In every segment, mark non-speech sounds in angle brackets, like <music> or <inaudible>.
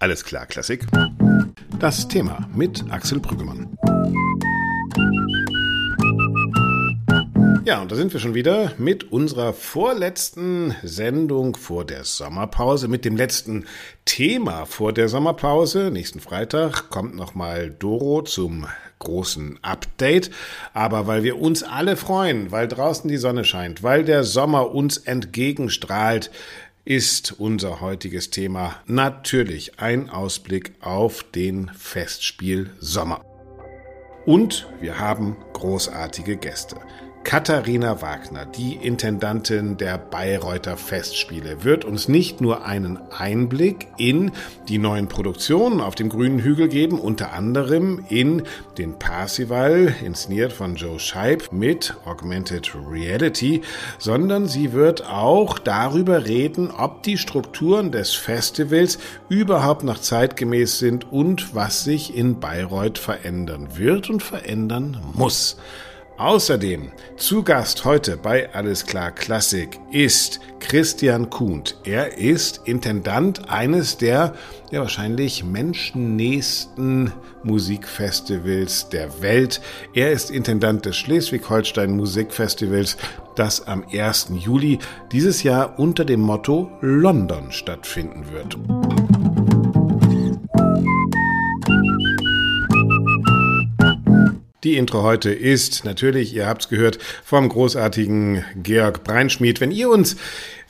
Alles klar, Klassik. Das Thema mit Axel Brüggemann. Ja, und da sind wir schon wieder mit unserer vorletzten Sendung vor der Sommerpause, mit dem letzten Thema vor der Sommerpause. Nächsten Freitag kommt nochmal Doro zum großen Update. Aber weil wir uns alle freuen, weil draußen die Sonne scheint, weil der Sommer uns entgegenstrahlt, ist unser heutiges Thema natürlich ein Ausblick auf den Festspiel Sommer. Und wir haben großartige Gäste. Katharina Wagner, die Intendantin der Bayreuther Festspiele, wird uns nicht nur einen Einblick in die neuen Produktionen auf dem grünen Hügel geben, unter anderem in den Parsival, inszeniert von Joe Scheib mit Augmented Reality, sondern sie wird auch darüber reden, ob die Strukturen des Festivals überhaupt noch zeitgemäß sind und was sich in Bayreuth verändern wird und verändern muss. Außerdem zu Gast heute bei Alles klar Klassik ist Christian Kuhnt. Er ist Intendant eines der ja wahrscheinlich menschennächsten Musikfestivals der Welt. Er ist Intendant des Schleswig-Holstein Musikfestivals, das am 1. Juli dieses Jahr unter dem Motto London stattfinden wird. Die Intro heute ist natürlich, ihr habt es gehört, vom großartigen Georg Breinschmidt. Wenn ihr uns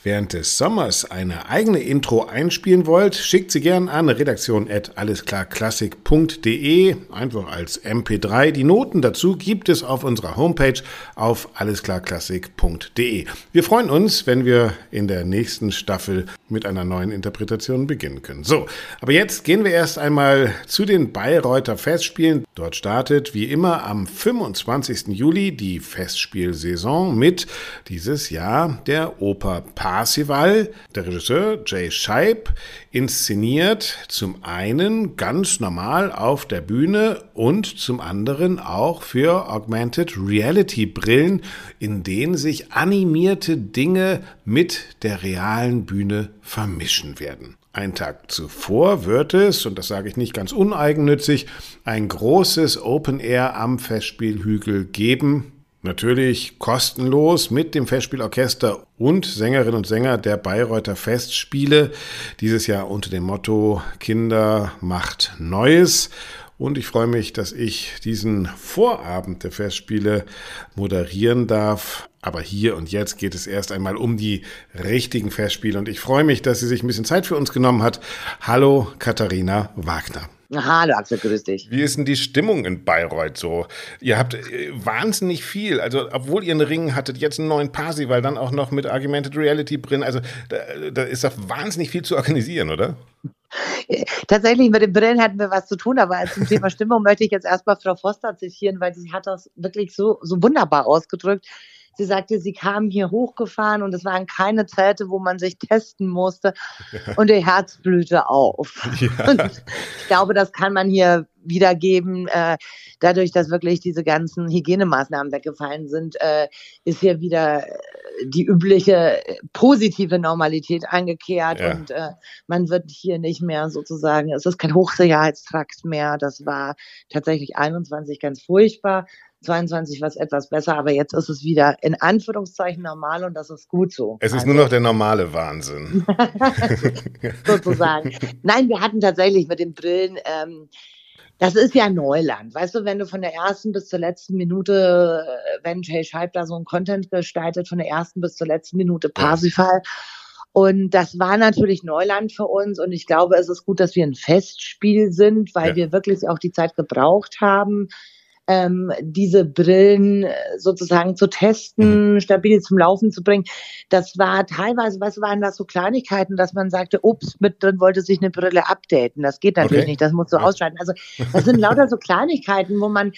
während des Sommers eine eigene Intro einspielen wollt, schickt sie gern an redaktion at allesklarklassik.de, einfach als MP3. Die Noten dazu gibt es auf unserer Homepage auf allesklarklassik.de. Wir freuen uns, wenn wir in der nächsten Staffel mit einer neuen Interpretation beginnen können. So, aber jetzt gehen wir erst einmal zu den Bayreuther Festspielen. Dort startet wie immer am 25. Juli die Festspielsaison mit dieses Jahr der Oper Parsival. Der Regisseur Jay Scheib inszeniert zum einen ganz normal auf der Bühne und zum anderen auch für Augmented Reality Brillen, in denen sich animierte Dinge mit der realen Bühne vermischen werden. Ein Tag zuvor wird es, und das sage ich nicht ganz uneigennützig, ein großes Open Air am Festspielhügel geben. Natürlich kostenlos mit dem Festspielorchester und Sängerinnen und Sänger der Bayreuther Festspiele. Dieses Jahr unter dem Motto Kinder macht Neues. Und ich freue mich, dass ich diesen Vorabend der Festspiele moderieren darf. Aber hier und jetzt geht es erst einmal um die richtigen Festspiele. Und ich freue mich, dass sie sich ein bisschen Zeit für uns genommen hat. Hallo, Katharina Wagner. Hallo Axel, grüß dich. Wie ist denn die Stimmung in Bayreuth so? Ihr habt äh, wahnsinnig viel, also obwohl ihr einen Ring hattet, jetzt einen neuen Parsi, weil dann auch noch mit Argumented Reality drin, also da, da ist doch wahnsinnig viel zu organisieren, oder? Tatsächlich, mit den Brillen hatten wir was zu tun, aber zum Thema Stimmung möchte ich jetzt erstmal Frau Foster zitieren, weil sie hat das wirklich so, so wunderbar ausgedrückt. Sie sagte, sie kam hier hochgefahren und es waren keine Zelte, wo man sich testen musste und ihr Herz blühte auf. Ja. ich glaube, das kann man hier wiedergeben. Äh, dadurch, dass wirklich diese ganzen Hygienemaßnahmen weggefallen sind, äh, ist hier wieder die übliche äh, positive Normalität eingekehrt ja. und äh, man wird hier nicht mehr sozusagen, es ist kein Hochsicherheitstrakt mehr. Das war tatsächlich 21 ganz furchtbar. 22 war es etwas besser, aber jetzt ist es wieder in Anführungszeichen normal und das ist gut so. Es ist also, nur noch der normale Wahnsinn. <laughs> Sozusagen. Nein, wir hatten tatsächlich mit den Brillen, ähm, das ist ja Neuland. Weißt du, wenn du von der ersten bis zur letzten Minute, wenn Jay Scheib da so ein Content gestaltet, von der ersten bis zur letzten Minute Parsifal. Und das war natürlich Neuland für uns. Und ich glaube, es ist gut, dass wir ein Festspiel sind, weil ja. wir wirklich auch die Zeit gebraucht haben, ähm, diese Brillen äh, sozusagen zu testen, mhm. stabil zum Laufen zu bringen. Das war teilweise, was waren das so Kleinigkeiten, dass man sagte, ups, mit drin wollte sich eine Brille updaten. Das geht natürlich okay. nicht, das musst du ja. ausschalten. Also das sind lauter so Kleinigkeiten, wo man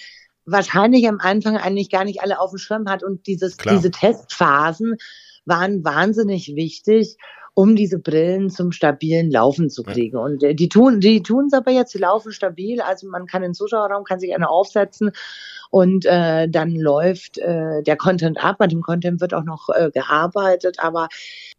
wahrscheinlich am Anfang eigentlich gar nicht alle auf dem Schirm hat und dieses, diese Testphasen waren wahnsinnig wichtig um diese Brillen zum stabilen Laufen zu kriegen. Ja. Und äh, die tun, die tun es aber jetzt, die laufen stabil. Also man kann in den Zuschauerraum, kann sich eine aufsetzen und äh, dann läuft äh, der Content ab. An dem Content wird auch noch äh, gearbeitet, aber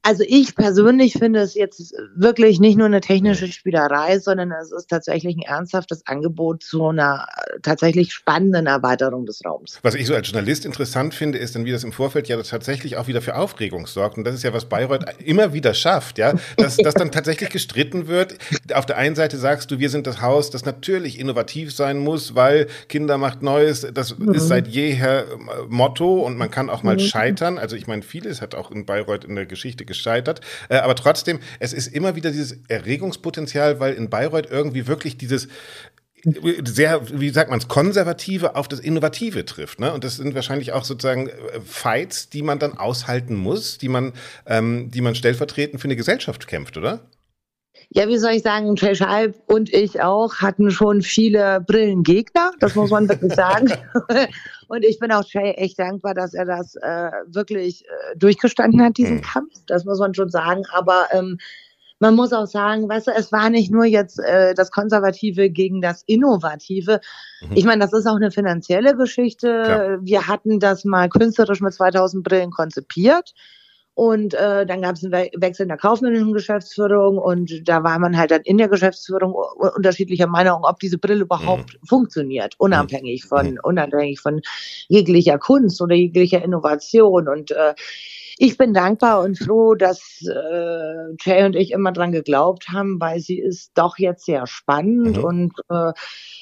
also ich persönlich finde es jetzt wirklich nicht nur eine technische Spielerei, sondern es ist tatsächlich ein ernsthaftes Angebot zu einer äh, tatsächlich spannenden Erweiterung des Raums. Was ich so als Journalist interessant finde, ist dann, wie das im Vorfeld ja tatsächlich auch wieder für Aufregung sorgt. Und das ist ja, was Bayreuth immer wieder schafft, ja, dass, dass dann tatsächlich gestritten wird. Auf der einen Seite sagst du, wir sind das Haus, das natürlich innovativ sein muss, weil Kinder macht Neues. Das mhm. ist seit jeher äh, Motto und man kann auch mal mhm. scheitern. Also ich meine, vieles hat auch in Bayreuth in der Geschichte gescheitert. Äh, aber trotzdem, es ist immer wieder dieses Erregungspotenzial, weil in Bayreuth irgendwie wirklich dieses sehr, wie sagt man es, konservative auf das Innovative trifft. Ne? Und das sind wahrscheinlich auch sozusagen äh, Fights, die man dann aushalten muss, die man, ähm, die man stellvertretend für eine Gesellschaft kämpft, oder? Ja, wie soll ich sagen, Jay Scheib und ich auch hatten schon viele Brillengegner, das muss man wirklich sagen. <laughs> und ich bin auch Jay echt dankbar, dass er das äh, wirklich äh, durchgestanden hat, diesen mhm. Kampf. Das muss man schon sagen. Aber ähm, man muss auch sagen, weißt du, es war nicht nur jetzt äh, das Konservative gegen das Innovative. Mhm. Ich meine, das ist auch eine finanzielle Geschichte. Klar. Wir hatten das mal künstlerisch mit 2000 Brillen konzipiert. Und äh, dann gab es einen Wechsel in der kaufmännischen Geschäftsführung und da war man halt dann in der Geschäftsführung unterschiedlicher Meinung, ob diese Brille überhaupt mhm. funktioniert, unabhängig von, mhm. unabhängig von jeglicher Kunst oder jeglicher Innovation. Und äh, ich bin dankbar und froh, dass äh, Jay und ich immer dran geglaubt haben, weil sie ist doch jetzt sehr spannend mhm. und äh,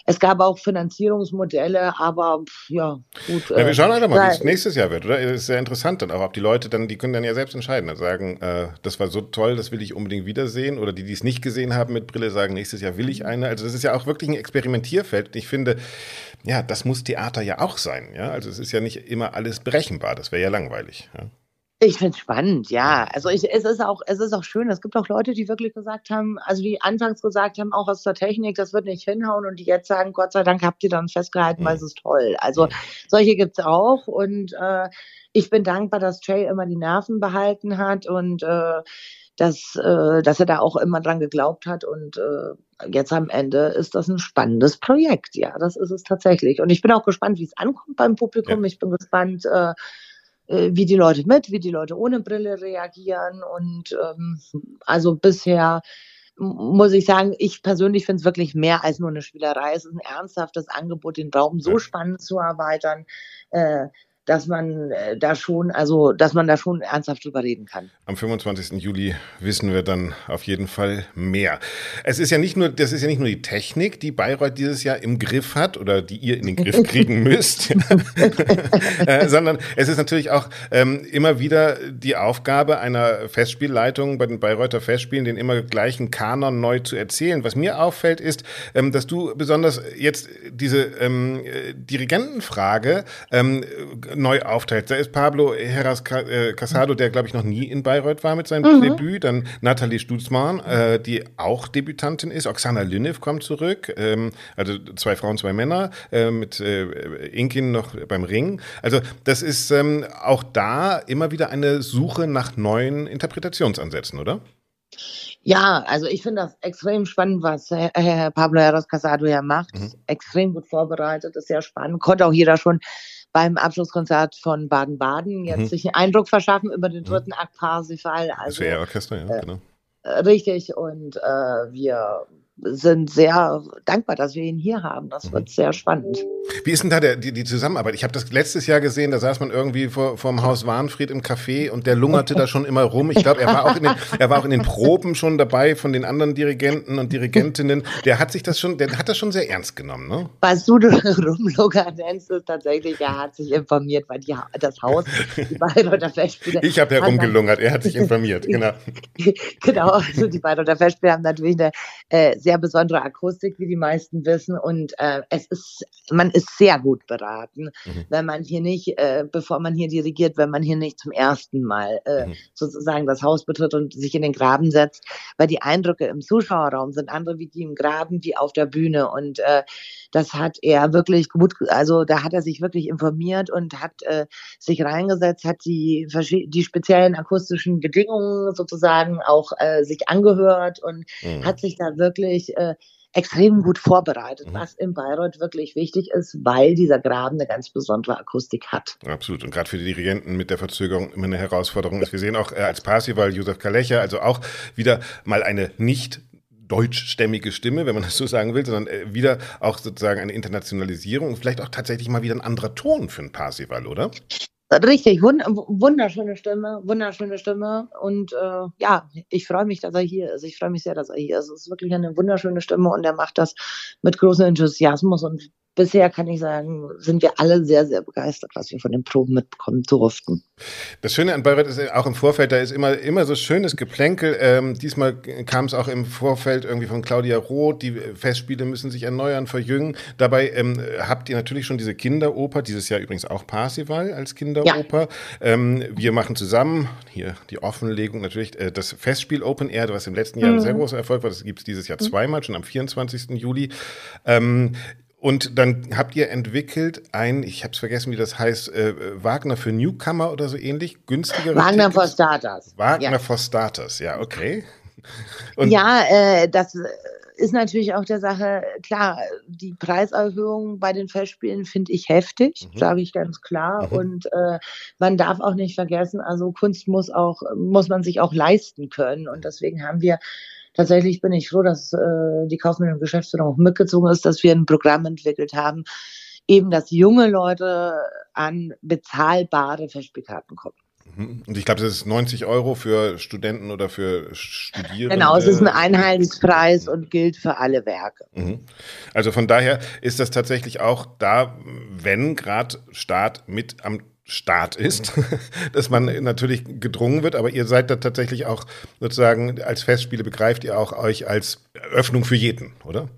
es gab auch Finanzierungsmodelle, aber ja, gut. Ja, wir äh, schauen einfach mal, wie es nächstes Jahr wird, oder? Das ist sehr interessant dann auch, ob die Leute dann, die können dann ja selbst entscheiden und sagen, äh, das war so toll, das will ich unbedingt wiedersehen oder die, die es nicht gesehen haben mit Brille, sagen, nächstes Jahr will ich eine. Also das ist ja auch wirklich ein Experimentierfeld. Ich finde, ja, das muss Theater ja auch sein, ja. Also es ist ja nicht immer alles berechenbar, das wäre ja langweilig. Ja? Ich finde es spannend, ja. Also ich, es ist auch, es ist auch schön. Es gibt auch Leute, die wirklich gesagt haben, also die anfangs gesagt haben, auch aus der Technik, das wird nicht hinhauen und die jetzt sagen, Gott sei Dank habt ihr dann festgehalten, weil es ist toll. Also solche gibt's auch und äh, ich bin dankbar, dass Jay immer die Nerven behalten hat und äh, dass, äh, dass er da auch immer dran geglaubt hat und äh, jetzt am Ende ist das ein spannendes Projekt. Ja, das ist es tatsächlich. Und ich bin auch gespannt, wie es ankommt beim Publikum. Ja. Ich bin gespannt, äh, wie die Leute mit, wie die Leute ohne Brille reagieren. Und ähm, also bisher muss ich sagen, ich persönlich finde es wirklich mehr als nur eine Spielerei. Es ist ein ernsthaftes Angebot, den Raum so spannend zu erweitern. Äh, dass man äh, da schon, also dass man da schon ernsthaft drüber reden kann. Am 25. Juli wissen wir dann auf jeden Fall mehr. Es ist ja nicht nur, das ist ja nicht nur die Technik, die Bayreuth dieses Jahr im Griff hat oder die ihr in den Griff <laughs> kriegen müsst, <laughs> äh, sondern es ist natürlich auch ähm, immer wieder die Aufgabe einer Festspielleitung bei den Bayreuther Festspielen, den immer gleichen Kanon neu zu erzählen. Was mir auffällt, ist, ähm, dass du besonders jetzt diese ähm, äh, Dirigentenfrage ähm, neu aufteilt. Da ist Pablo Heras äh, Casado, der glaube ich noch nie in Bayreuth war mit seinem mhm. Debüt. Dann Nathalie Stutzmann, äh, die auch Debütantin ist. Oksana Lynev kommt zurück. Ähm, also zwei Frauen, zwei Männer. Äh, mit äh, Inkin noch beim Ring. Also das ist ähm, auch da immer wieder eine Suche nach neuen Interpretationsansätzen, oder? Ja, also ich finde das extrem spannend, was Herr Pablo Heras Casado ja macht. Mhm. Extrem gut vorbereitet, ist sehr spannend. Konnte auch jeder schon beim Abschlusskonzert von Baden-Baden jetzt mhm. sich einen Eindruck verschaffen über den mhm. dritten Akt Parsifal. Also, das Orchester, ja, äh, genau. Richtig, und äh, wir sind sehr dankbar, dass wir ihn hier haben. Das wird mhm. sehr spannend. Wie ist denn da der, die, die Zusammenarbeit? Ich habe das letztes Jahr gesehen, da saß man irgendwie vor, dem Haus Warnfried im Café und der lungerte da <laughs> schon immer rum. Ich glaube, er war auch in den, er war auch in den Proben schon dabei von den anderen Dirigenten und Dirigentinnen. Der hat sich das schon, der hat das schon sehr ernst genommen, ne? Was du <laughs> rumlungern nennst, ist tatsächlich, er hat sich informiert, weil die, das Haus, die Bayreuther <laughs> Festspiele. Ich habe herumgelungert, er hat sich informiert, genau. genau, also die Bayreuther Festspiele haben natürlich eine äh, sehr sehr besondere Akustik, wie die meisten wissen. Und äh, es ist, man ist sehr gut beraten, mhm. wenn man hier nicht, äh, bevor man hier dirigiert, wenn man hier nicht zum ersten Mal äh, mhm. sozusagen das Haus betritt und sich in den Graben setzt, weil die Eindrücke im Zuschauerraum sind andere wie die im Graben, wie auf der Bühne. Und äh, das hat er wirklich gut, also da hat er sich wirklich informiert und hat äh, sich reingesetzt, hat die, die speziellen akustischen Bedingungen sozusagen auch äh, sich angehört und mhm. hat sich da wirklich äh, extrem gut vorbereitet, mhm. was in Bayreuth wirklich wichtig ist, weil dieser Graben eine ganz besondere Akustik hat. Absolut. Und gerade für die Dirigenten mit der Verzögerung immer eine Herausforderung ist. Wir sehen auch äh, als Parsival Josef Kalecher, also auch wieder mal eine nicht deutschstämmige Stimme, wenn man das so sagen will, sondern äh, wieder auch sozusagen eine Internationalisierung und vielleicht auch tatsächlich mal wieder ein anderer Ton für ein Parsival, oder? Richtig, wund wunderschöne Stimme, wunderschöne Stimme. Und äh, ja, ich freue mich, dass er hier ist. Ich freue mich sehr, dass er hier ist. Es ist wirklich eine wunderschöne Stimme und er macht das mit großem Enthusiasmus und bisher kann ich sagen, sind wir alle sehr, sehr begeistert, was wir von den Proben mitbekommen durften. Das Schöne an Bayreuth ist auch im Vorfeld, da ist immer, immer so schönes Geplänkel. Ähm, diesmal kam es auch im Vorfeld irgendwie von Claudia Roth, die Festspiele müssen sich erneuern, verjüngen. Dabei ähm, habt ihr natürlich schon diese Kinderoper, dieses Jahr übrigens auch Parsival als Kinderoper. Ja. Ähm, wir machen zusammen, hier die Offenlegung natürlich, äh, das Festspiel Open Air, was im letzten Jahr mhm. ein sehr großer Erfolg war, das gibt es dieses Jahr zweimal, schon am 24. Juli. Und dann habt ihr entwickelt ein, ich habe es vergessen, wie das heißt, äh, Wagner für Newcomer oder so ähnlich, günstiger. Wagner for Starters. Wagner ja. for Starters, ja, okay. <laughs> Und ja, äh, das ist natürlich auch der Sache, klar, die Preiserhöhung bei den Festspielen finde ich heftig, mhm. sage ich ganz klar. Mhm. Und äh, man darf auch nicht vergessen, also Kunst muss auch, muss man sich auch leisten können. Und deswegen haben wir tatsächlich bin ich froh, dass äh, die Kaufmännische Geschäftsführung auch mitgezogen ist, dass wir ein Programm entwickelt haben, eben, dass junge Leute an bezahlbare Festspielkarten kommen. Mhm. Und ich glaube, das ist 90 Euro für Studenten oder für Studierende. Genau, es ist ein Einheitspreis und gilt für alle Werke. Mhm. Also von daher ist das tatsächlich auch da, wenn gerade Staat mit am Staat ist, <laughs> dass man natürlich gedrungen wird, aber ihr seid da tatsächlich auch sozusagen als Festspiele begreift ihr auch euch als Öffnung für jeden, oder?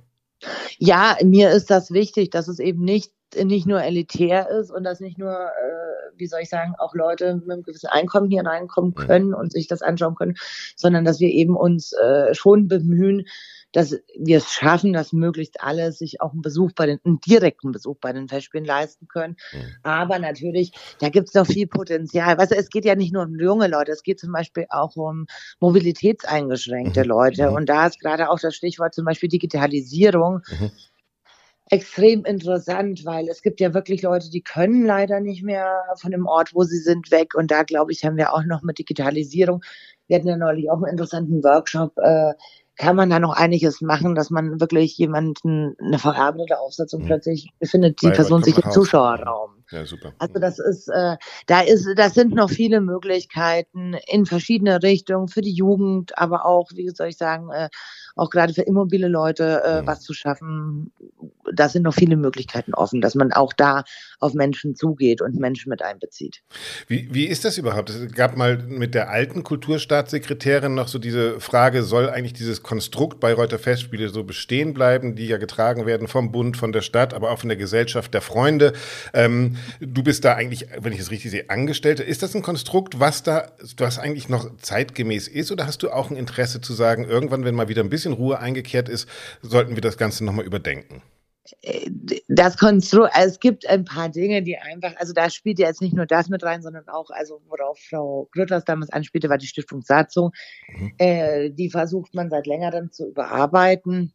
Ja, mir ist das wichtig, dass es eben nicht, nicht nur elitär ist und dass nicht nur, äh, wie soll ich sagen, auch Leute mit einem gewissen Einkommen hier reinkommen können und sich das anschauen können, sondern dass wir eben uns äh, schon bemühen, dass wir es schaffen, dass möglichst alle sich auch einen Besuch bei den, einen direkten Besuch bei den Festspielen leisten können. Mhm. Aber natürlich, da gibt es noch viel Potenzial. Weißt du, es geht ja nicht nur um junge Leute, es geht zum Beispiel auch um mobilitätseingeschränkte mhm. Leute. Mhm. Und da ist gerade auch das Stichwort zum Beispiel Digitalisierung. Mhm extrem interessant, weil es gibt ja wirklich Leute, die können leider nicht mehr von dem Ort, wo sie sind, weg. Und da, glaube ich, haben wir auch noch mit Digitalisierung. Wir hatten ja neulich auch einen interessanten Workshop äh, kann man da noch einiges machen, dass man wirklich jemanden eine verarbeitete Aufsetzung mhm. plötzlich befindet die Bei Person sich im Zuschauerraum. Ja, super. Also das ist, äh, da ist, das sind noch viele Möglichkeiten in verschiedene Richtungen für die Jugend, aber auch, wie soll ich sagen, äh, auch gerade für immobile Leute äh, mhm. was zu schaffen. Da sind noch viele Möglichkeiten offen, dass man auch da auf Menschen zugeht und Menschen mit einbezieht. Wie, wie ist das überhaupt? Es gab mal mit der alten Kulturstaatssekretärin noch so diese Frage, soll eigentlich dieses Konstrukt Bayreuther Festspiele so bestehen bleiben, die ja getragen werden vom Bund, von der Stadt, aber auch von der Gesellschaft der Freunde. Ähm, du bist da eigentlich, wenn ich es richtig sehe, Angestellte. Ist das ein Konstrukt, was da, was eigentlich noch zeitgemäß ist oder hast du auch ein Interesse zu sagen, irgendwann, wenn mal wieder ein bisschen bisschen Ruhe eingekehrt ist, sollten wir das Ganze nochmal überdenken. Das Konstrukt, also es gibt ein paar Dinge, die einfach, also da spielt ja jetzt nicht nur das mit rein, sondern auch, also worauf Frau Grütters damals anspielte, war die Stiftung Satzung. Mhm. Äh, die versucht man seit längerem zu überarbeiten.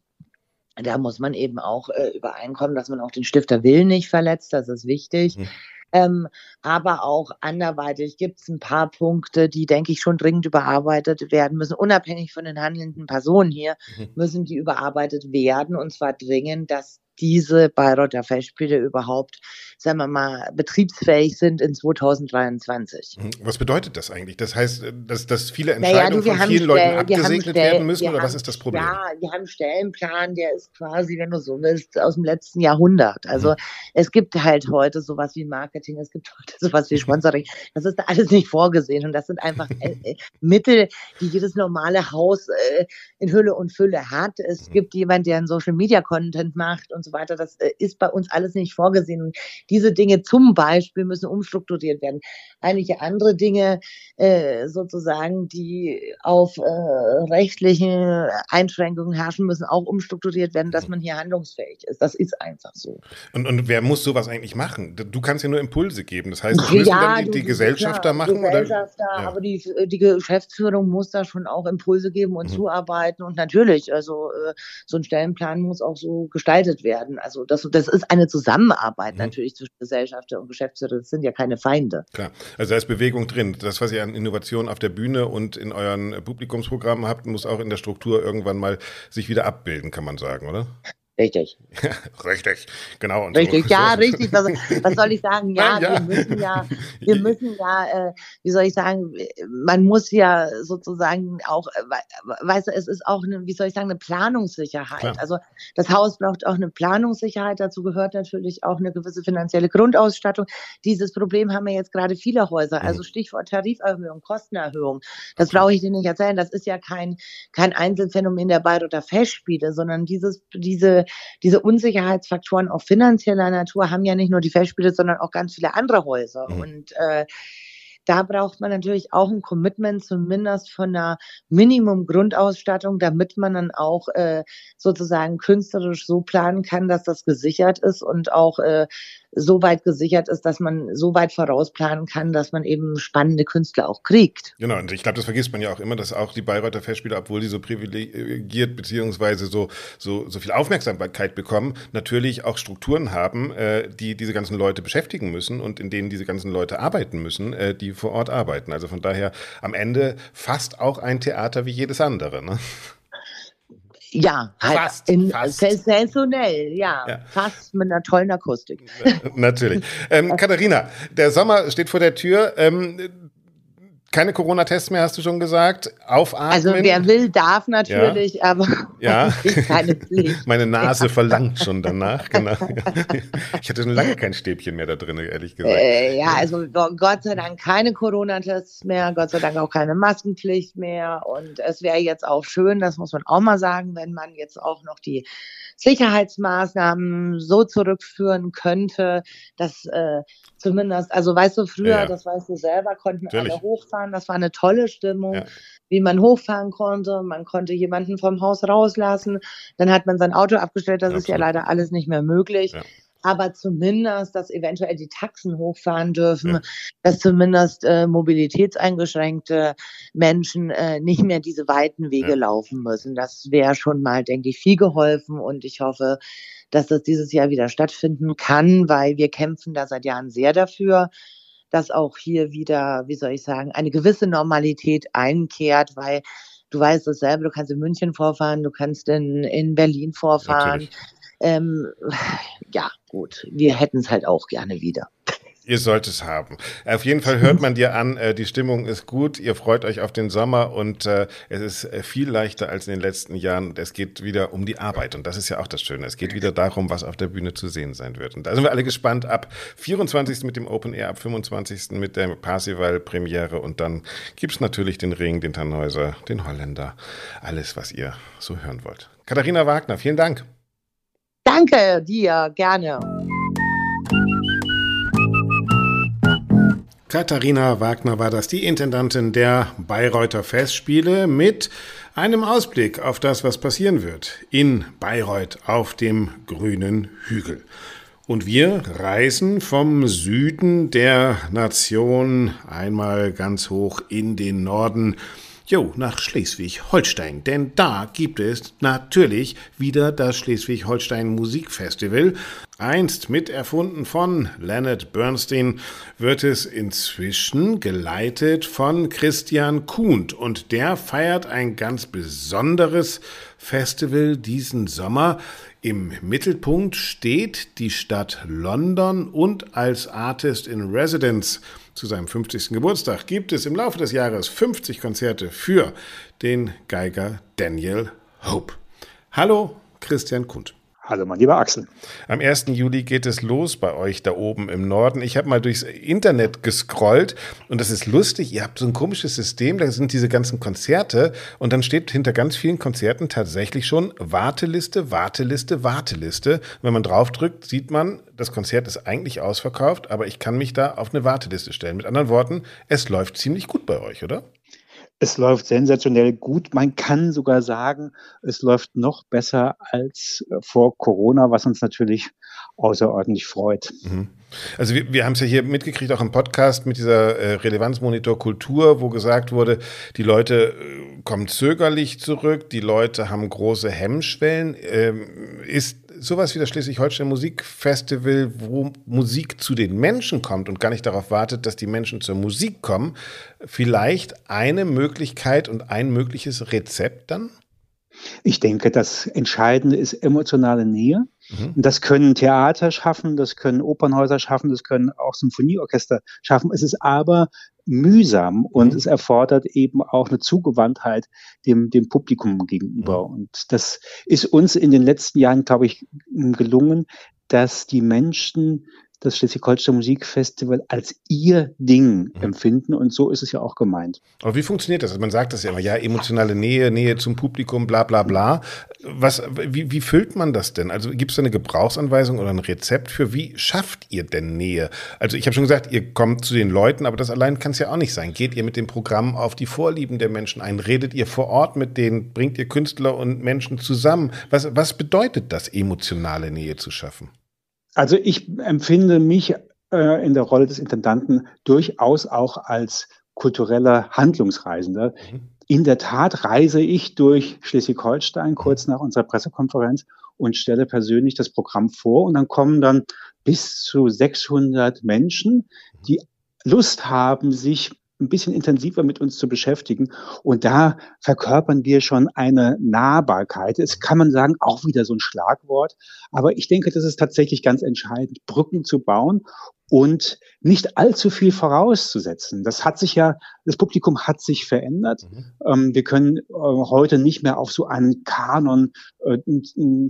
Da muss man eben auch äh, übereinkommen, dass man auch den Stifterwillen nicht verletzt, das ist wichtig. Mhm. Ähm, aber auch anderweitig gibt es ein paar Punkte, die, denke ich, schon dringend überarbeitet werden müssen. Unabhängig von den handelnden Personen hier mhm. müssen die überarbeitet werden und zwar dringend, dass diese Bayreuther Festspiele überhaupt, sagen wir mal, betriebsfähig sind in 2023. Mhm. Was bedeutet das eigentlich? Das heißt, dass, dass viele Entscheidungen naja, von vielen Leuten abgesegnet werden müssen oder was ist das Problem? Ja, wir haben einen Stellenplan, der ist quasi, wenn du so willst, aus dem letzten Jahrhundert. Also mhm. es gibt halt heute sowas wie Marketing, es gibt heute <laughs> sowas wie mhm. Sponsoring. Das ist alles nicht vorgesehen und das sind einfach äh, äh, Mittel, die jedes normale Haus äh, in Hülle und Fülle hat. Es mhm. gibt jemanden, der einen Social Media Content macht und so so weiter. Das äh, ist bei uns alles nicht vorgesehen. Und diese Dinge zum Beispiel müssen umstrukturiert werden. Einige andere Dinge äh, sozusagen, die auf äh, rechtlichen Einschränkungen herrschen, müssen auch umstrukturiert werden, dass man hier handlungsfähig ist. Das ist einfach so. Und, und wer muss sowas eigentlich machen? Du kannst ja nur Impulse geben. Das heißt, das müssen ja, dann die, die Gesellschafter klar, machen? Gesellschafter, oder? Ja. aber die, die Geschäftsführung muss da schon auch Impulse geben und mhm. zuarbeiten. Und natürlich, also äh, so ein Stellenplan muss auch so gestaltet werden. Also das, das ist eine Zusammenarbeit mhm. natürlich zwischen Gesellschafter und Geschäftsführer. Das sind ja keine Feinde. Klar, also da ist Bewegung drin. Das, was ihr an Innovation auf der Bühne und in euren Publikumsprogrammen habt, muss auch in der Struktur irgendwann mal sich wieder abbilden, kann man sagen, oder? Richtig. <laughs> richtig, genau. Und richtig, so. ja, <laughs> richtig. Was, was, soll ich sagen? Ja, ja. wir müssen ja, wir müssen ja, äh, wie soll ich sagen, man muss ja sozusagen auch, äh, weißt du, es ist auch eine, wie soll ich sagen, eine Planungssicherheit. Klar. Also das Haus braucht auch eine Planungssicherheit. Dazu gehört natürlich auch eine gewisse finanzielle Grundausstattung. Dieses Problem haben ja jetzt gerade viele Häuser. Also mhm. Stichwort Tariferhöhung, Kostenerhöhung. Das brauche ich dir nicht erzählen. Das ist ja kein, kein Einzelfenomen der Bayreuther Festspiele, sondern dieses, diese diese Unsicherheitsfaktoren auch finanzieller Natur haben ja nicht nur die Festspiele, sondern auch ganz viele andere Häuser. Mhm. Und äh, da braucht man natürlich auch ein Commitment, zumindest von einer Minimum-Grundausstattung, damit man dann auch äh, sozusagen künstlerisch so planen kann, dass das gesichert ist und auch äh, so weit gesichert ist, dass man so weit vorausplanen kann, dass man eben spannende Künstler auch kriegt. Genau, und ich glaube, das vergisst man ja auch immer, dass auch die Bayreuther Festspiele, obwohl die so privilegiert beziehungsweise so, so, so viel Aufmerksamkeit bekommen, natürlich auch Strukturen haben, äh, die diese ganzen Leute beschäftigen müssen und in denen diese ganzen Leute arbeiten müssen, äh, die vor Ort arbeiten. Also von daher am Ende fast auch ein Theater wie jedes andere. Ne? Ja, halt fast, in, fast. sensationell, ja, ja, Fast mit einer tollen Akustik. <laughs> Natürlich. Ähm, <laughs> Katharina, der Sommer steht vor der Tür. Ähm, keine Corona-Tests mehr, hast du schon gesagt. Aufatmen. Also wer will, darf natürlich, ja. aber <laughs> ja. <laughs> keine Pflicht. Meine Nase ja. verlangt schon danach, <laughs> genau. Ich hatte schon lange kein Stäbchen mehr da drin, ehrlich gesagt. Äh, ja, also Gott sei Dank keine Corona-Tests mehr, Gott sei Dank auch keine Maskenpflicht mehr. Und es wäre jetzt auch schön, das muss man auch mal sagen, wenn man jetzt auch noch die Sicherheitsmaßnahmen so zurückführen könnte, dass äh, zumindest, also weißt du, früher, ja. das weißt du selber, konnten Natürlich. alle hochfahren, das war eine tolle Stimmung. Ja wie man hochfahren konnte. Man konnte jemanden vom Haus rauslassen. Dann hat man sein Auto abgestellt. Das Absolut. ist ja leider alles nicht mehr möglich. Aber zumindest, dass eventuell die Taxen hochfahren dürfen, ja. dass zumindest äh, mobilitätseingeschränkte Menschen äh, nicht mehr diese weiten Wege ja. laufen müssen. Das wäre schon mal, denke ich, viel geholfen und ich hoffe, dass das dieses Jahr wieder stattfinden kann, weil wir kämpfen da seit Jahren sehr dafür dass auch hier wieder, wie soll ich sagen, eine gewisse Normalität einkehrt, weil du weißt es selber, du kannst in München vorfahren, du kannst in, in Berlin vorfahren. Natürlich. Ähm, ja, gut, wir hätten es halt auch gerne wieder. Ihr sollt es haben. Auf jeden Fall hört man dir an, äh, die Stimmung ist gut, ihr freut euch auf den Sommer und äh, es ist äh, viel leichter als in den letzten Jahren. Es geht wieder um die Arbeit und das ist ja auch das Schöne. Es geht wieder darum, was auf der Bühne zu sehen sein wird. Und da sind wir alle gespannt ab 24. mit dem Open Air, ab 25. mit der Parsival-Premiere und dann gibt's natürlich den Ring, den Tannhäuser, den Holländer, alles, was ihr so hören wollt. Katharina Wagner, vielen Dank. Danke dir, gerne. Katharina Wagner war das, die Intendantin der Bayreuther Festspiele mit einem Ausblick auf das, was passieren wird in Bayreuth auf dem grünen Hügel. Und wir reisen vom Süden der Nation einmal ganz hoch in den Norden Jo, nach Schleswig-Holstein, denn da gibt es natürlich wieder das Schleswig-Holstein Musikfestival. Einst miterfunden von Leonard Bernstein, wird es inzwischen geleitet von Christian Kuhnt und der feiert ein ganz besonderes Festival diesen Sommer. Im Mittelpunkt steht die Stadt London und als Artist in Residence zu seinem 50. Geburtstag gibt es im Laufe des Jahres 50 Konzerte für den Geiger Daniel Hope. Hallo, Christian Kund. Hallo, mein lieber Axel. Am 1. Juli geht es los bei euch da oben im Norden. Ich habe mal durchs Internet gescrollt und das ist lustig. Ihr habt so ein komisches System, da sind diese ganzen Konzerte und dann steht hinter ganz vielen Konzerten tatsächlich schon Warteliste, Warteliste, Warteliste. Wenn man draufdrückt, sieht man, das Konzert ist eigentlich ausverkauft, aber ich kann mich da auf eine Warteliste stellen. Mit anderen Worten, es läuft ziemlich gut bei euch, oder? Es läuft sensationell gut. Man kann sogar sagen, es läuft noch besser als äh, vor Corona, was uns natürlich außerordentlich freut. Mhm. Also wir, wir haben es ja hier mitgekriegt, auch im Podcast mit dieser äh, Relevanzmonitor Kultur, wo gesagt wurde, die Leute äh, kommen zögerlich zurück, die Leute haben große Hemmschwellen. Ähm, ist sowas wie das Schleswig-Holstein Musikfestival, wo Musik zu den Menschen kommt und gar nicht darauf wartet, dass die Menschen zur Musik kommen, vielleicht eine Möglichkeit und ein mögliches Rezept dann? Ich denke, das Entscheidende ist emotionale Nähe. Mhm. Das können Theater schaffen, das können Opernhäuser schaffen, das können auch Symphonieorchester schaffen. Es ist aber mühsam und mhm. es erfordert eben auch eine Zugewandtheit dem, dem Publikum gegenüber. Mhm. Und das ist uns in den letzten Jahren, glaube ich, gelungen, dass die Menschen das Schleswig-Holstein Musikfestival als ihr Ding mhm. empfinden und so ist es ja auch gemeint. Aber wie funktioniert das? Also man sagt das ja immer, ja, emotionale Nähe, Nähe zum Publikum, bla bla bla. Was, wie, wie füllt man das denn? Also gibt es da eine Gebrauchsanweisung oder ein Rezept für, wie schafft ihr denn Nähe? Also ich habe schon gesagt, ihr kommt zu den Leuten, aber das allein kann es ja auch nicht sein. Geht ihr mit dem Programm auf die Vorlieben der Menschen ein? Redet ihr vor Ort mit denen? Bringt ihr Künstler und Menschen zusammen? Was, was bedeutet das, emotionale Nähe zu schaffen? Also ich empfinde mich äh, in der Rolle des Intendanten durchaus auch als kultureller Handlungsreisender. Mhm. In der Tat reise ich durch Schleswig-Holstein kurz nach unserer Pressekonferenz und stelle persönlich das Programm vor und dann kommen dann bis zu 600 Menschen, die Lust haben, sich ein bisschen intensiver mit uns zu beschäftigen. Und da verkörpern wir schon eine Nahbarkeit. Es kann man sagen, auch wieder so ein Schlagwort. Aber ich denke, das ist tatsächlich ganz entscheidend, Brücken zu bauen und nicht allzu viel vorauszusetzen. Das hat sich ja, das Publikum hat sich verändert. Mhm. Ähm, wir können äh, heute nicht mehr auf so einen Kanon äh,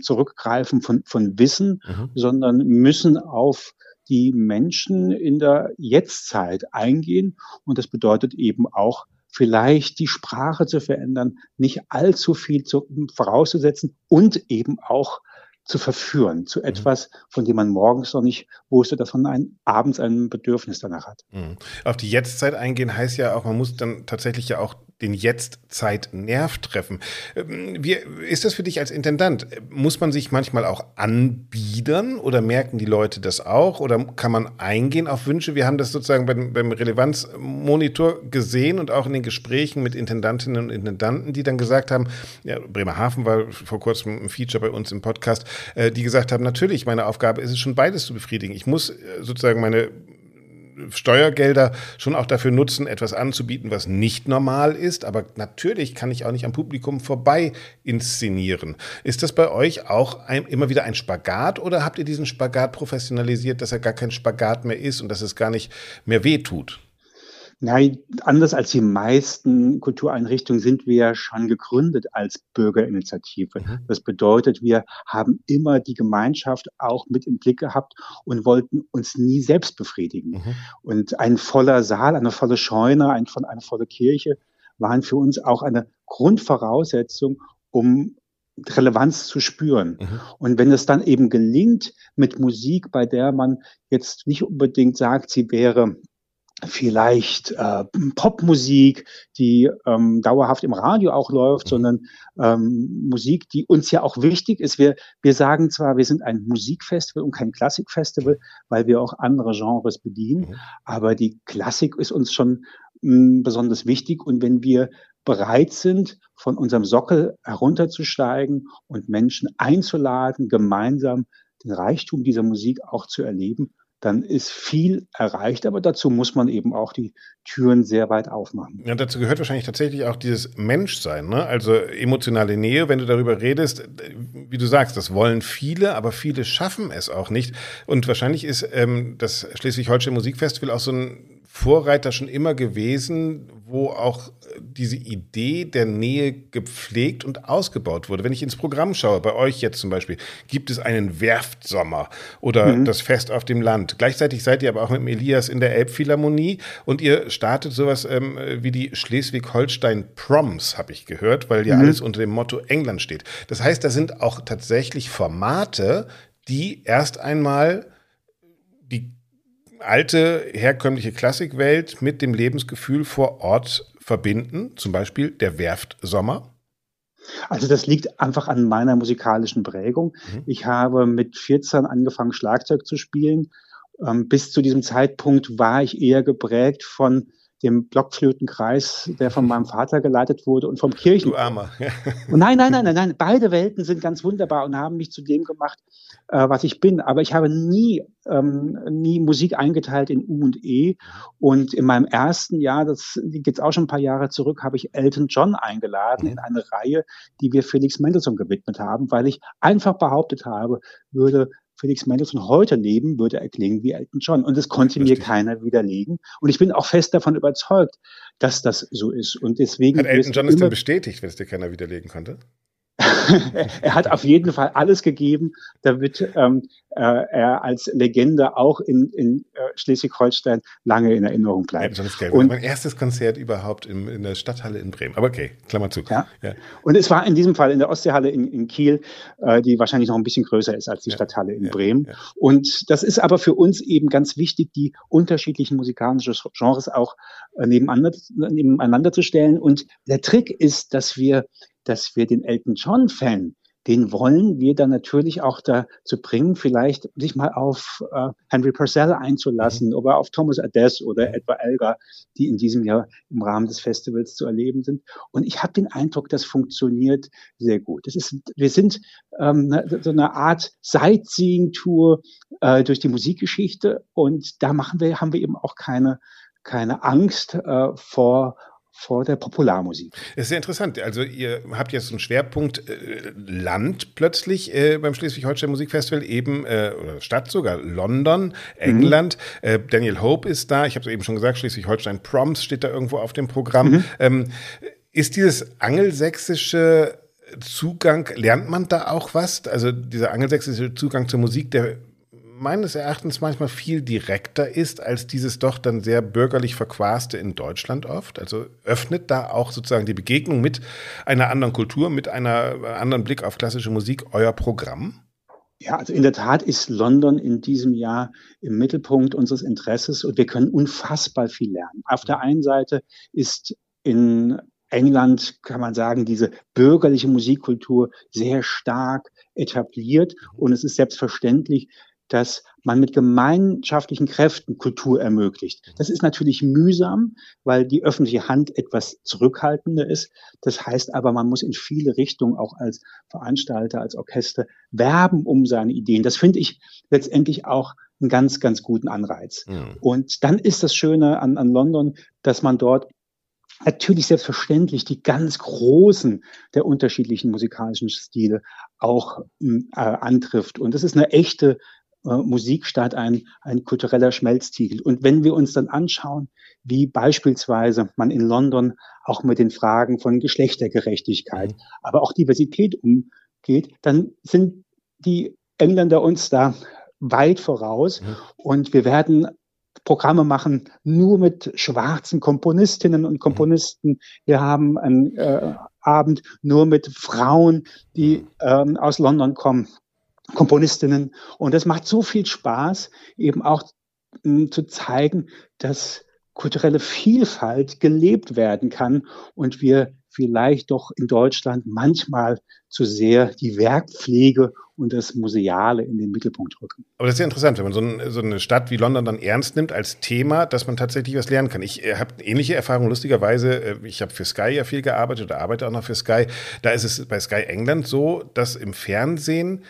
zurückgreifen von, von Wissen, mhm. sondern müssen auf die Menschen in der Jetztzeit eingehen. Und das bedeutet eben auch, vielleicht die Sprache zu verändern, nicht allzu viel zu, vorauszusetzen und eben auch zu verführen zu mhm. etwas, von dem man morgens noch nicht wusste, dass man ein, abends ein Bedürfnis danach hat. Mhm. Auf die Jetztzeit eingehen heißt ja auch, man muss dann tatsächlich ja auch den Jetzt-Zeit-Nerv treffen. Ähm, wie ist das für dich als Intendant? Muss man sich manchmal auch anbiedern oder merken die Leute das auch oder kann man eingehen auf Wünsche? Wir haben das sozusagen beim, beim Relevanzmonitor gesehen und auch in den Gesprächen mit Intendantinnen und Intendanten, die dann gesagt haben, ja, Bremerhaven war vor kurzem ein Feature bei uns im Podcast, äh, die gesagt haben, natürlich, meine Aufgabe ist es schon beides zu befriedigen. Ich muss äh, sozusagen meine Steuergelder schon auch dafür nutzen, etwas anzubieten, was nicht normal ist. Aber natürlich kann ich auch nicht am Publikum vorbei inszenieren. Ist das bei euch auch ein, immer wieder ein Spagat oder habt ihr diesen Spagat professionalisiert, dass er gar kein Spagat mehr ist und dass es gar nicht mehr wehtut? Nein, anders als die meisten Kultureinrichtungen sind wir ja schon gegründet als Bürgerinitiative. Mhm. Das bedeutet, wir haben immer die Gemeinschaft auch mit im Blick gehabt und wollten uns nie selbst befriedigen. Mhm. Und ein voller Saal, eine volle Scheune, ein, eine volle Kirche waren für uns auch eine Grundvoraussetzung, um Relevanz zu spüren. Mhm. Und wenn es dann eben gelingt mit Musik, bei der man jetzt nicht unbedingt sagt, sie wäre vielleicht äh, Popmusik, die ähm, dauerhaft im Radio auch läuft, mhm. sondern ähm, Musik, die uns ja auch wichtig ist. Wir, wir sagen zwar, wir sind ein Musikfestival und kein Klassikfestival, weil wir auch andere Genres bedienen, mhm. aber die Klassik ist uns schon mh, hm, besonders wichtig. Und wenn wir bereit sind, von unserem Sockel herunterzusteigen und Menschen einzuladen, gemeinsam den Reichtum dieser Musik auch zu erleben, dann ist viel erreicht, aber dazu muss man eben auch die Türen sehr weit aufmachen. Ja, dazu gehört wahrscheinlich tatsächlich auch dieses Menschsein, ne? also emotionale Nähe, wenn du darüber redest, wie du sagst, das wollen viele, aber viele schaffen es auch nicht. Und wahrscheinlich ist ähm, das Schleswig-Holstein Musikfestival auch so ein Vorreiter schon immer gewesen, wo auch diese Idee der Nähe gepflegt und ausgebaut wurde. Wenn ich ins Programm schaue, bei euch jetzt zum Beispiel, gibt es einen Werftsommer oder mhm. das Fest auf dem Land. Gleichzeitig seid ihr aber auch mit dem Elias in der Elbphilharmonie und ihr startet sowas ähm, wie die Schleswig-Holstein Proms, habe ich gehört, weil ja mhm. alles unter dem Motto England steht. Das heißt, da sind auch tatsächlich Formate, die erst einmal die alte herkömmliche Klassikwelt mit dem Lebensgefühl vor Ort verbinden, zum Beispiel der Werftsommer? Also das liegt einfach an meiner musikalischen Prägung. Mhm. Ich habe mit 14 angefangen, Schlagzeug zu spielen. Ähm, bis zu diesem Zeitpunkt war ich eher geprägt von dem Blockflötenkreis, der von meinem Vater geleitet wurde und vom Kirchen. Du Armer. und <laughs> nein, nein, nein, nein, nein. Beide Welten sind ganz wunderbar und haben mich zu dem gemacht, äh, was ich bin. Aber ich habe nie, ähm, nie Musik eingeteilt in U und E. Und in meinem ersten Jahr, das geht auch schon ein paar Jahre zurück, habe ich Elton John eingeladen mhm. in eine Reihe, die wir Felix Mendelssohn gewidmet haben, weil ich einfach behauptet habe, würde Felix Mendelssohn heute leben, würde er klingen wie Elton John. Und das konnte Richtig. mir keiner widerlegen. Und ich bin auch fest davon überzeugt, dass das so ist. Und deswegen. Hat Elton John es denn bestätigt, wenn es dir keiner widerlegen konnte? <laughs> er hat auf jeden Fall alles gegeben, damit ähm, äh, er als Legende auch in, in äh, Schleswig-Holstein lange in Erinnerung bleibt. Ja, und mein erstes Konzert überhaupt in, in der Stadthalle in Bremen. Aber okay, Klammer zu. Ja. ja. Und es war in diesem Fall in der Ostseehalle in, in Kiel, äh, die wahrscheinlich noch ein bisschen größer ist als die ja. Stadthalle in Bremen. Und das ist aber für uns eben ganz wichtig, die unterschiedlichen musikalischen Genres auch äh, nebeneinander, nebeneinander zu stellen. Und der Trick ist, dass wir dass wir den Elton John-Fan, den wollen wir dann natürlich auch dazu bringen, vielleicht sich mal auf äh, Henry Purcell einzulassen mhm. oder auf Thomas Adès oder etwa Elgar, die in diesem Jahr im Rahmen des Festivals zu erleben sind. Und ich habe den Eindruck, das funktioniert sehr gut. Das ist, wir sind ähm, ne, so eine Art Sightseeing-Tour äh, durch die Musikgeschichte und da machen wir, haben wir eben auch keine keine Angst äh, vor vor der Popularmusik. Das ist sehr interessant. Also ihr habt jetzt einen Schwerpunkt äh, Land plötzlich äh, beim Schleswig-Holstein Musikfestival, eben, äh, oder Stadt sogar, London, England. Mhm. Daniel Hope ist da. Ich habe es eben schon gesagt, Schleswig-Holstein Proms steht da irgendwo auf dem Programm. Mhm. Ähm, ist dieses angelsächsische Zugang, lernt man da auch was? Also dieser angelsächsische Zugang zur Musik, der meines Erachtens manchmal viel direkter ist als dieses doch dann sehr bürgerlich verquaste in Deutschland oft. Also öffnet da auch sozusagen die Begegnung mit einer anderen Kultur, mit einer anderen Blick auf klassische Musik euer Programm? Ja, also in der Tat ist London in diesem Jahr im Mittelpunkt unseres Interesses und wir können unfassbar viel lernen. Auf der einen Seite ist in England, kann man sagen, diese bürgerliche Musikkultur sehr stark etabliert und es ist selbstverständlich, dass man mit gemeinschaftlichen Kräften Kultur ermöglicht. Das ist natürlich mühsam, weil die öffentliche Hand etwas zurückhaltender ist. Das heißt aber, man muss in viele Richtungen auch als Veranstalter, als Orchester werben um seine Ideen. Das finde ich letztendlich auch einen ganz, ganz guten Anreiz. Mhm. Und dann ist das Schöne an, an London, dass man dort natürlich selbstverständlich die ganz großen der unterschiedlichen musikalischen Stile auch äh, antrifft. Und das ist eine echte äh, Musikstadt ein, ein kultureller Schmelztiegel. Und wenn wir uns dann anschauen, wie beispielsweise man in London auch mit den Fragen von Geschlechtergerechtigkeit, mhm. aber auch Diversität umgeht, dann sind die Engländer uns da weit voraus mhm. und wir werden Programme machen nur mit schwarzen Komponistinnen und Komponisten. Wir haben einen äh, Abend nur mit Frauen, die mhm. ähm, aus London kommen. Komponistinnen. Und das macht so viel Spaß, eben auch mh, hm, zu zeigen, dass kulturelle Vielfalt gelebt werden kann und wir vielleicht doch in Deutschland manchmal zu sehr die Werkpflege und das Museale in den Mittelpunkt rücken. Aber das ist ja interessant, wenn man so, ein, so eine Stadt wie London dann ernst nimmt als Thema, dass man tatsächlich was lernen kann. Ich äh, habe ähnliche Erfahrungen, lustigerweise. Äh, ich habe für Sky ja viel gearbeitet oder arbeite auch noch für Sky. Da ist es bei Sky England so, dass im Fernsehen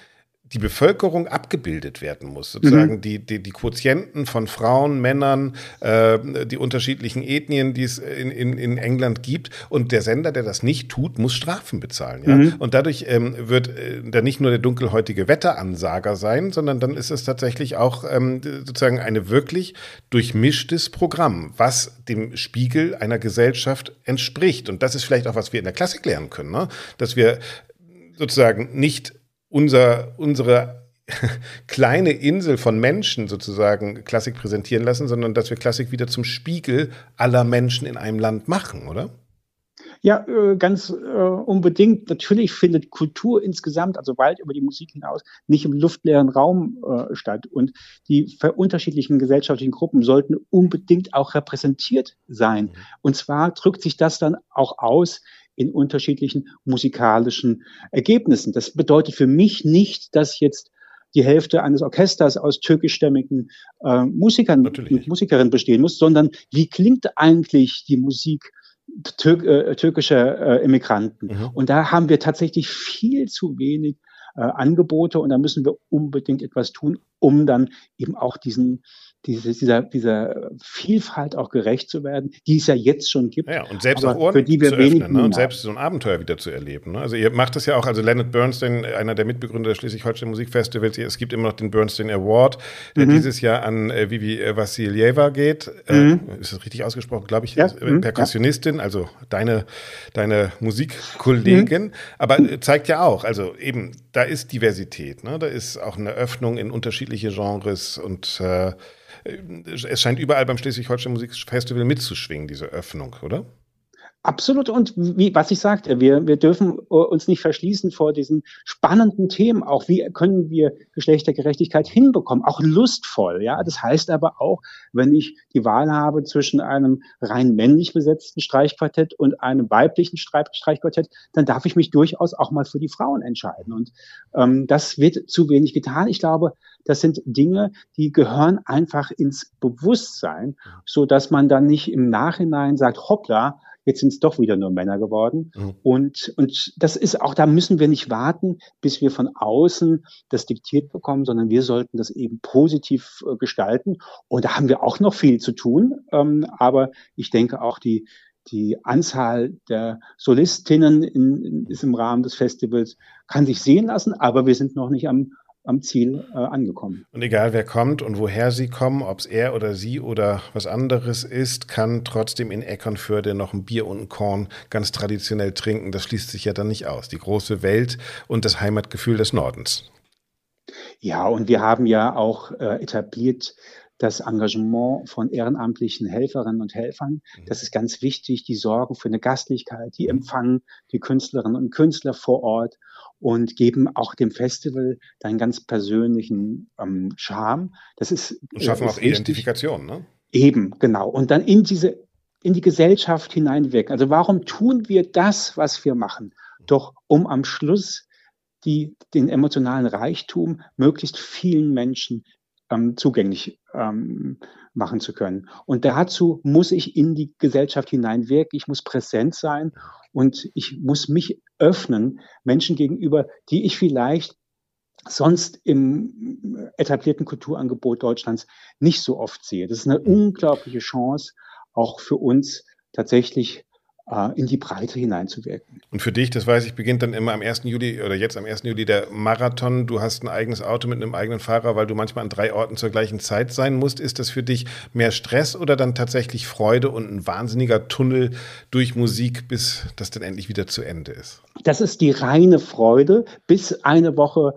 die Bevölkerung abgebildet werden muss. Sozusagen mhm. die, die, die Quotienten von Frauen, Männern, äh, die unterschiedlichen Ethnien, die es in, in, in England gibt. Und der Sender, der das nicht tut, muss Strafen bezahlen. Ja? Mhm. Und dadurch ähm, wird äh, dann nicht nur der dunkelhäutige Wetteransager sein, sondern dann ist es tatsächlich auch ähm, sozusagen eine wirklich durchmischtes Programm, was dem Spiegel einer Gesellschaft entspricht. Und das ist vielleicht auch, was wir in der Klassik lernen können, ne? dass wir sozusagen nicht unser, unsere <laughs> kleine Insel von Menschen sozusagen Klassik präsentieren lassen, sondern dass wir Klassik wieder zum Spiegel aller Menschen in einem Land machen, oder? Ja, äh, ganz äh, unbedingt. Natürlich findet Kultur insgesamt, also weit über die Musik hinaus, nicht im luftleeren Raum äh, statt. Und die unterschiedlichen gesellschaftlichen Gruppen sollten unbedingt auch repräsentiert sein. Mhm. Und zwar drückt sich das dann auch aus in unterschiedlichen musikalischen Ergebnissen. Das bedeutet für mich nicht, dass jetzt die Hälfte eines Orchesters aus türkischstämmigen äh, Musikern und Musikerinnen bestehen muss, sondern wie klingt eigentlich die Musik Tür äh, türkischer äh, Immigranten? Mhm. Und da haben wir tatsächlich viel zu wenig äh, Angebote und da müssen wir unbedingt etwas tun, um dann eben auch diesen diese, dieser, dieser Vielfalt auch gerecht zu werden, die es ja jetzt schon gibt. Ja, und selbst auch Ohren für die wir zu öffnen, ne? und selbst so ein Abenteuer wieder zu erleben. Ne? Also ihr macht das ja auch, also Leonard Bernstein, einer der Mitbegründer des Schleswig-Holstein Musikfestivals, es gibt immer noch den Bernstein Award, der mhm. dieses Jahr an äh, Vivi Vassiljeva geht. Äh, mhm. Äh, ist das richtig ausgesprochen, glaube ich? Ja. Äh, mhm. Perkussionistin, also deine, deine Musikkollegin. Mhm. Aber äh, zeigt ja auch, also eben, da ist Diversität, ne? da ist auch eine Öffnung in unterschiedliche Genres und äh, es scheint überall beim Schleswig-Holstein Musikfestival mitzuschwingen, diese Öffnung, oder? Absolut. Und wie, was ich sagte, wir, wir dürfen äh, uns nicht verschließen vor diesen spannenden Themen. Auch wie können wir Geschlechtergerechtigkeit hinbekommen? Auch lustvoll. Ja, das heißt aber auch, wenn ich die Wahl habe zwischen einem rein männlich besetzten Streichquartett und einem weiblichen Streichquartett, dann darf ich mich durchaus auch mal für die Frauen entscheiden. Und ähm, das wird zu wenig getan. Ich glaube, das sind Dinge, die gehören einfach ins Bewusstsein, so dass man dann nicht im Nachhinein sagt, hoppla, Jetzt sind es doch wieder nur Männer geworden. Mhm. Und, und das ist auch, da müssen wir nicht warten, bis wir von außen das diktiert bekommen, sondern wir sollten das eben positiv äh, gestalten. Und da haben wir auch noch viel zu tun. Ähm, aber ich denke auch die, die Anzahl der Solistinnen in, in, ist im Rahmen des Festivals kann sich sehen lassen, aber wir sind noch nicht am, am Ziel äh, angekommen. Und egal wer kommt und woher sie kommen, ob es er oder sie oder was anderes ist, kann trotzdem in Eckernförde noch ein Bier und ein Korn ganz traditionell trinken. Das schließt sich ja dann nicht aus. Die große Welt und das Heimatgefühl des Nordens. Ja, und wir haben ja auch äh, etabliert, das Engagement von ehrenamtlichen Helferinnen und Helfern. Mhm. Das ist ganz wichtig. Die sorgen für eine Gastlichkeit, die mhm. empfangen die Künstlerinnen und Künstler vor Ort und geben auch dem Festival deinen ganz persönlichen ähm, Charme. Das ist und schaffen äh, ist auch wichtig. Identifikation, ne? Eben, genau. Und dann in diese in die Gesellschaft hineinwirken. Also warum tun wir das, was wir machen? Doch um am Schluss die, den emotionalen Reichtum möglichst vielen Menschen ähm, zugänglich ähm, machen zu können. Und dazu muss ich in die Gesellschaft hineinwirken, ich muss präsent sein und ich muss mich öffnen Menschen gegenüber, die ich vielleicht sonst im etablierten Kulturangebot Deutschlands nicht so oft sehe. Das ist eine mhm. unglaubliche Chance, auch für uns tatsächlich äh, in die Breite hineinzuwirken. Und für dich, das weiß ich, beginnt dann immer am 1. Juli oder jetzt am 1. Juli der Marathon. Du hast ein eigenes Auto mit einem eigenen Fahrer, weil du manchmal an drei Orten zur gleichen Zeit sein musst. Ist das für dich mehr Stress oder dann tatsächlich Freude und ein wahnsinniger Tunnel durch Musik, bis das dann endlich wieder zu Ende ist? Das ist die reine Freude, bis eine Woche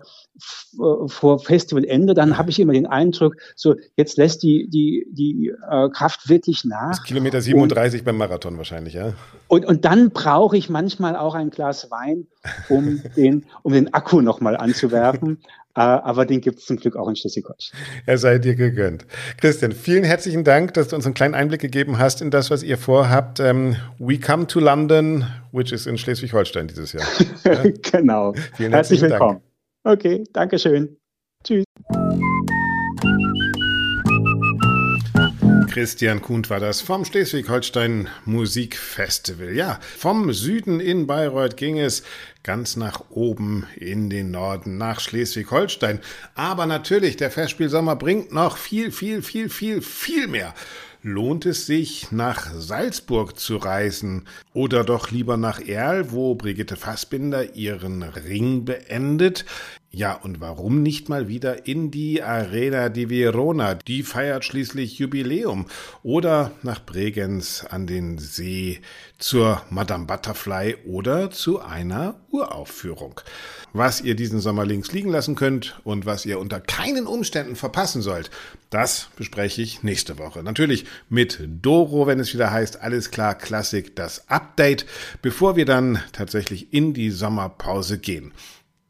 vor Festivalende, dann habe ich immer den Eindruck, so jetzt lässt die, die, die äh, Kraft wirklich nach. Das Kilometer 37 und, beim Marathon wahrscheinlich, ja. Und, und dann brauche ich manchmal auch ein Glas Wein, um <laughs> den, um den Akku nochmal anzuwerfen. äh, aber den gibt es zum Glück auch in Schleswig-Holstein. Er sei dir gegönnt. Christian, vielen herzlichen Dank, dass du uns einen kleinen Einblick gegeben hast in das, was ihr vorhabt. Ähm, We Come to London, which is in Schleswig-Holstein dieses Jahr. <laughs> Ja? genau. Vielen Herzlich willkommen. Dank. Okay, danke schön. Tschüss. Christian Kuhn war das vom Schleswig-Holstein Musikfestival. Ja, vom Süden in Bayreuth ging es ganz nach oben in den Norden, nach Schleswig-Holstein. Aber natürlich, der Festspielsommer bringt noch viel, viel, viel, viel, viel mehr. Lohnt es sich, nach Salzburg zu reisen oder doch lieber nach Erl, wo Brigitte Fassbinder ihren Ring beendet? Ja, und warum nicht mal wieder in die Arena di Verona? Die feiert schließlich Jubiläum. Oder nach Bregenz an den See zur Madame Butterfly oder zu einer Uraufführung. Was ihr diesen Sommer links liegen lassen könnt und was ihr unter keinen Umständen verpassen sollt, das bespreche ich nächste Woche. Natürlich mit Doro, wenn es wieder heißt, alles klar, Klassik, das Update, bevor wir dann tatsächlich in die Sommerpause gehen.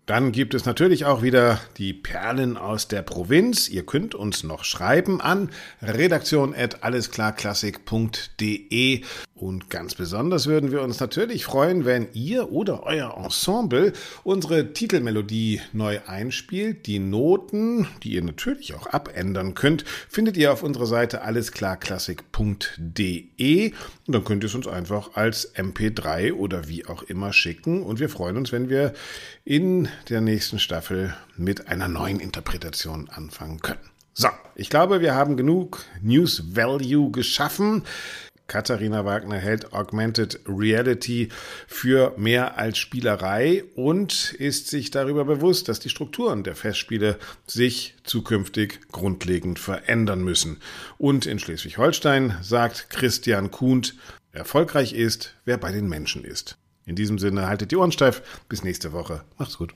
Dann gibt es natürlich auch wieder die Perlen aus der Provinz. Ihr könnt uns noch schreiben an redaktion@allesklarklassik.de und ganz besonders würden wir uns natürlich freuen, wenn ihr oder euer Ensemble unsere Titelmelodie neu einspielt. Die Noten, die ihr natürlich auch abändern könnt, findet ihr auf unserer Seite allesklarklassik.de und dann könnt ihr es uns einfach als MP3 oder wie auch immer schicken und wir freuen uns, wenn wir in der nächsten Staffel mit einer neuen Interpretation anfangen können. So, ich glaube, wir haben genug News Value geschaffen. Katharina Wagner hält Augmented Reality für mehr als Spielerei und ist sich darüber bewusst, dass die Strukturen der Festspiele sich zukünftig grundlegend verändern müssen. Und in Schleswig-Holstein sagt Christian Kuhnt, erfolgreich ist, wer bei den Menschen ist. In diesem Sinne haltet die Ohren steif. Bis nächste Woche. Macht's gut.